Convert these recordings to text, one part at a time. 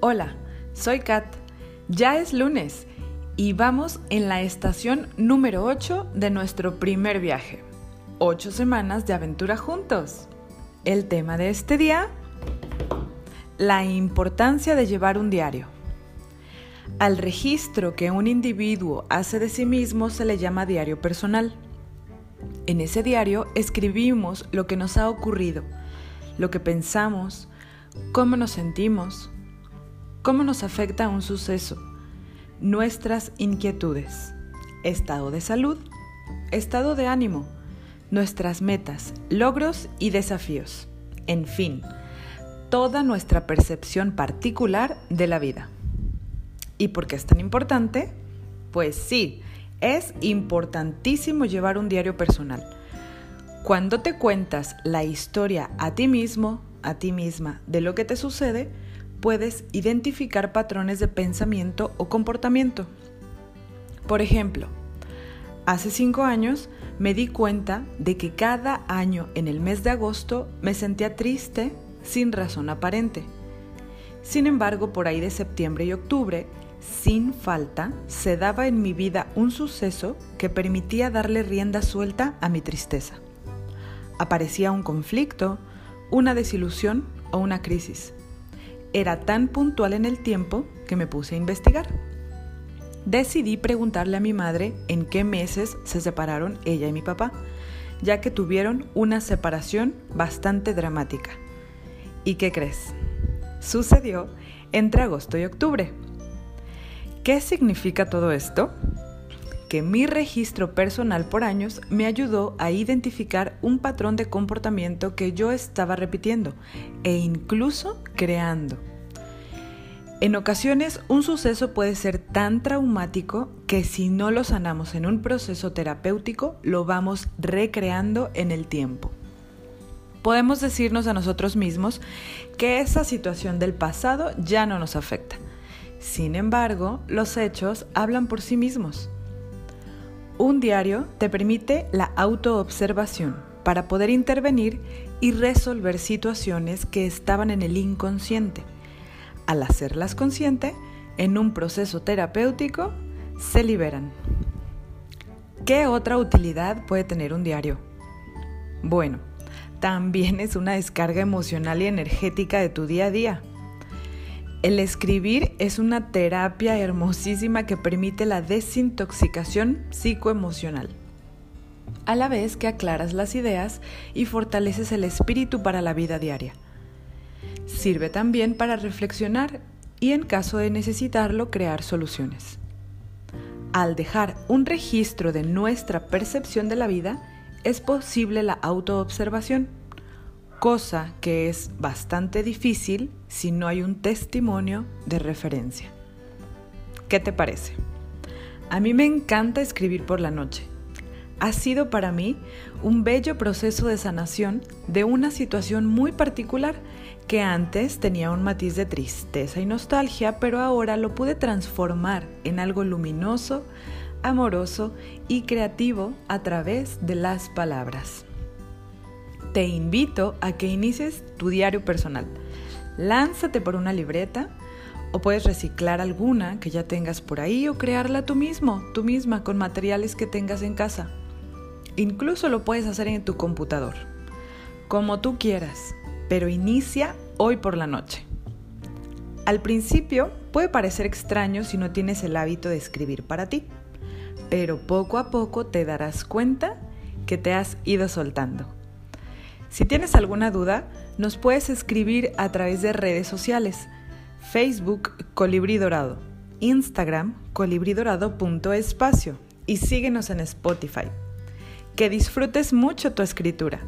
Hola, soy Kat. Ya es lunes y vamos en la estación número 8 de nuestro primer viaje. Ocho semanas de aventura juntos. El tema de este día, la importancia de llevar un diario. Al registro que un individuo hace de sí mismo se le llama diario personal. En ese diario escribimos lo que nos ha ocurrido, lo que pensamos, cómo nos sentimos, cómo nos afecta un suceso, nuestras inquietudes, estado de salud, estado de ánimo, nuestras metas, logros y desafíos, en fin, toda nuestra percepción particular de la vida. ¿Y por qué es tan importante? Pues sí, es importantísimo llevar un diario personal. Cuando te cuentas la historia a ti mismo, a ti misma, de lo que te sucede, puedes identificar patrones de pensamiento o comportamiento. Por ejemplo, hace cinco años me di cuenta de que cada año en el mes de agosto me sentía triste sin razón aparente. Sin embargo, por ahí de septiembre y octubre, sin falta, se daba en mi vida un suceso que permitía darle rienda suelta a mi tristeza. Aparecía un conflicto, una desilusión o una crisis. Era tan puntual en el tiempo que me puse a investigar. Decidí preguntarle a mi madre en qué meses se separaron ella y mi papá, ya que tuvieron una separación bastante dramática. ¿Y qué crees? Sucedió entre agosto y octubre. ¿Qué significa todo esto? Que mi registro personal por años me ayudó a identificar un patrón de comportamiento que yo estaba repitiendo e incluso creando. En ocasiones un suceso puede ser tan traumático que si no lo sanamos en un proceso terapéutico lo vamos recreando en el tiempo. Podemos decirnos a nosotros mismos que esa situación del pasado ya no nos afecta sin embargo, los hechos hablan por sí mismos. Un diario te permite la autoobservación para poder intervenir y resolver situaciones que estaban en el inconsciente. Al hacerlas consciente, en un proceso terapéutico, se liberan. ¿Qué otra utilidad puede tener un diario? Bueno, también es una descarga emocional y energética de tu día a día. El escribir es una terapia hermosísima que permite la desintoxicación psicoemocional, a la vez que aclaras las ideas y fortaleces el espíritu para la vida diaria. Sirve también para reflexionar y en caso de necesitarlo crear soluciones. Al dejar un registro de nuestra percepción de la vida, es posible la autoobservación cosa que es bastante difícil si no hay un testimonio de referencia. ¿Qué te parece? A mí me encanta escribir por la noche. Ha sido para mí un bello proceso de sanación de una situación muy particular que antes tenía un matiz de tristeza y nostalgia, pero ahora lo pude transformar en algo luminoso, amoroso y creativo a través de las palabras te invito a que inicies tu diario personal. Lánzate por una libreta o puedes reciclar alguna que ya tengas por ahí o crearla tú mismo, tú misma, con materiales que tengas en casa. Incluso lo puedes hacer en tu computador, como tú quieras, pero inicia hoy por la noche. Al principio puede parecer extraño si no tienes el hábito de escribir para ti, pero poco a poco te darás cuenta que te has ido soltando. Si tienes alguna duda, nos puedes escribir a través de redes sociales. Facebook Colibrí Dorado, Instagram colibridorado.espacio y síguenos en Spotify. Que disfrutes mucho tu escritura.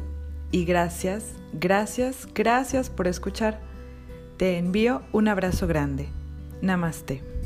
Y gracias, gracias, gracias por escuchar. Te envío un abrazo grande. Namaste.